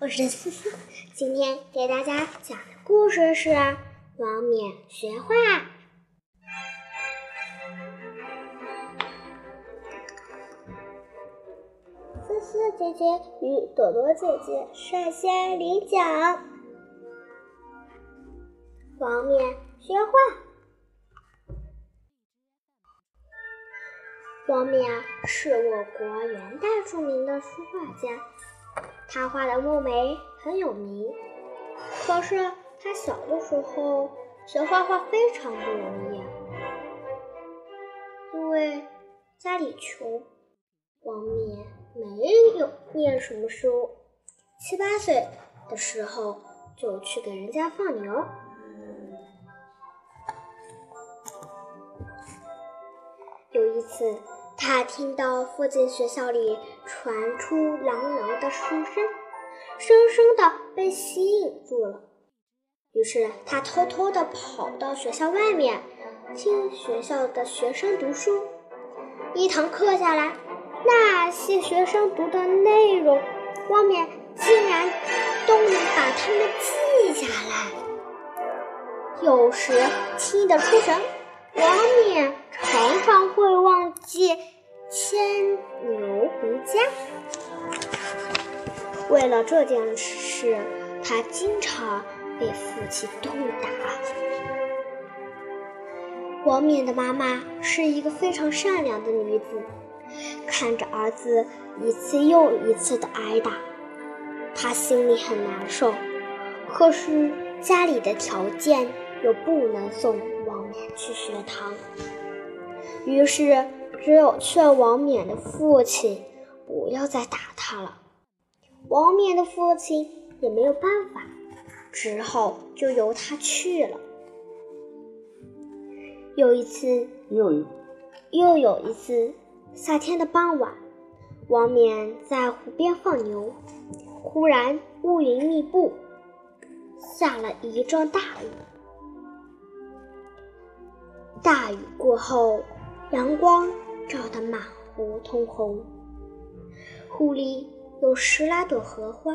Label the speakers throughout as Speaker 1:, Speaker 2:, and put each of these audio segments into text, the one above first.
Speaker 1: 我是思思，今天给大家讲的故事是王冕学画。思思姐姐与朵朵姐姐率先领奖。王冕学画。王冕是我国元代著名的书画家。他画的墨梅很有名，可是他小的时候学画画非常不容易，因为家里穷，王冕没有念什么书，七八岁的时候就去给人家放牛。有一次。他听到附近学校里传出朗朗的书声，深深的被吸引住了。于是他偷偷的跑到学校外面，听学校的学生读书。一堂课下来，那些学生读的内容，王冕竟然都能把它们记下来。有时听得出神。王冕常常会忘记为了这件事，他经常被父亲痛打。王冕的妈妈是一个非常善良的女子，看着儿子一次又一次的挨打，她心里很难受。可是家里的条件又不能送。王冕去学堂，于是只有劝王冕的父亲不要再打他了。王冕的父亲也没有办法，只好就由他去了。有一次，
Speaker 2: 又
Speaker 1: 又有一次，夏天的傍晚，王冕在湖边放牛，忽然乌云密布，下了一阵大雨。大雨过后，阳光照得满湖通红。湖里有十来朵荷花，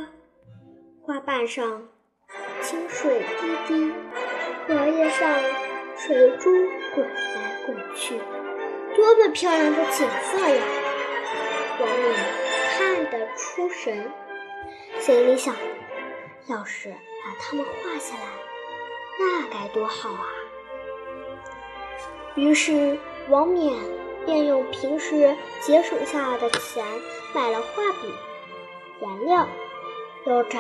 Speaker 1: 花瓣上清水滴滴，荷叶上水珠滚来滚去，多么漂亮的景色呀！王冕看得出神，心里想：要是把它们画下来，那该多好啊！于是，王冕便用平时节省下来的钱买了画笔、颜料，又找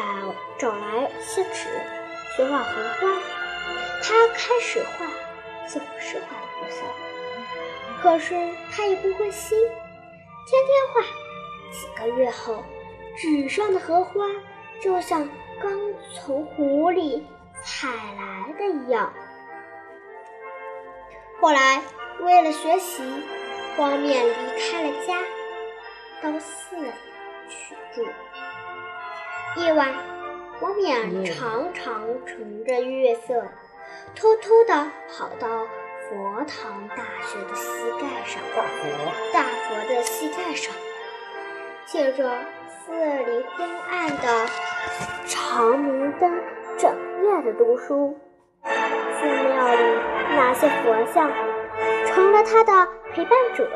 Speaker 1: 找来些纸，学画荷花。他开始画，似乎是画的不错，可是他也不灰心，天天画。几个月后，纸上的荷花就像刚从湖里采来的一样。后来，为了学习，王冕离开了家，到寺里去住。夜晚，王冕常常乘着月色，偷偷地跑到佛堂大学的膝盖上，
Speaker 2: 大佛
Speaker 1: 大佛的膝盖上，借着寺里昏暗的长明灯，整夜的读书。寺庙里那些佛像成了他的陪伴者。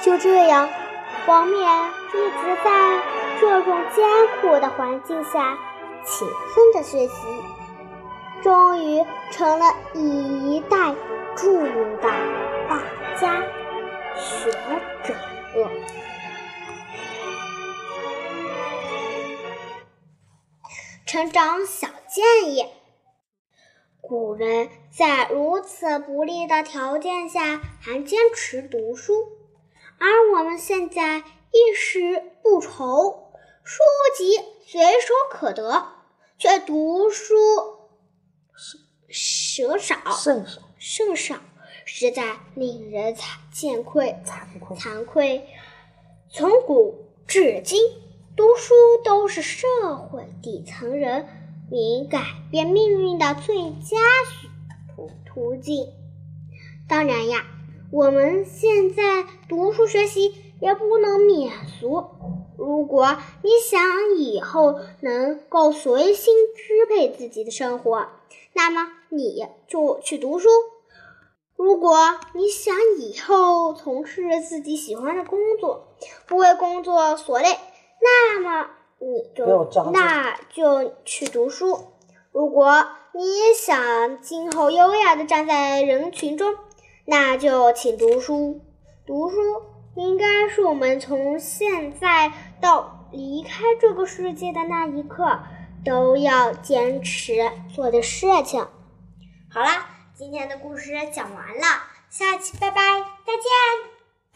Speaker 1: 就这样，王冕一直在这种艰苦的环境下勤奋的学习，终于成了一代著名的大家学者。成长小建议。古人在如此不利的条件下还坚持读书，而我们现在衣食不愁，书籍随手可得，却读书
Speaker 2: 少
Speaker 1: 少
Speaker 2: 甚少
Speaker 1: 甚少，实在令人惭惭愧
Speaker 2: 惭愧
Speaker 1: 惭愧。从古至今。读书都是社会底层人民改变命运的最佳途途径。当然呀，我们现在读书学习也不能免俗。如果你想以后能够随心支配自己的生活，那么你就去读书；如果你想以后从事自己喜欢的工作，不为工作所累，那么你就那就去读书；如果你想今后优雅的站在人群中，那就请读书。读书应该是我们从现在到离开这个世界的那一刻都要坚持做的事情。好啦，今天的故事讲完了，下期拜拜，再见。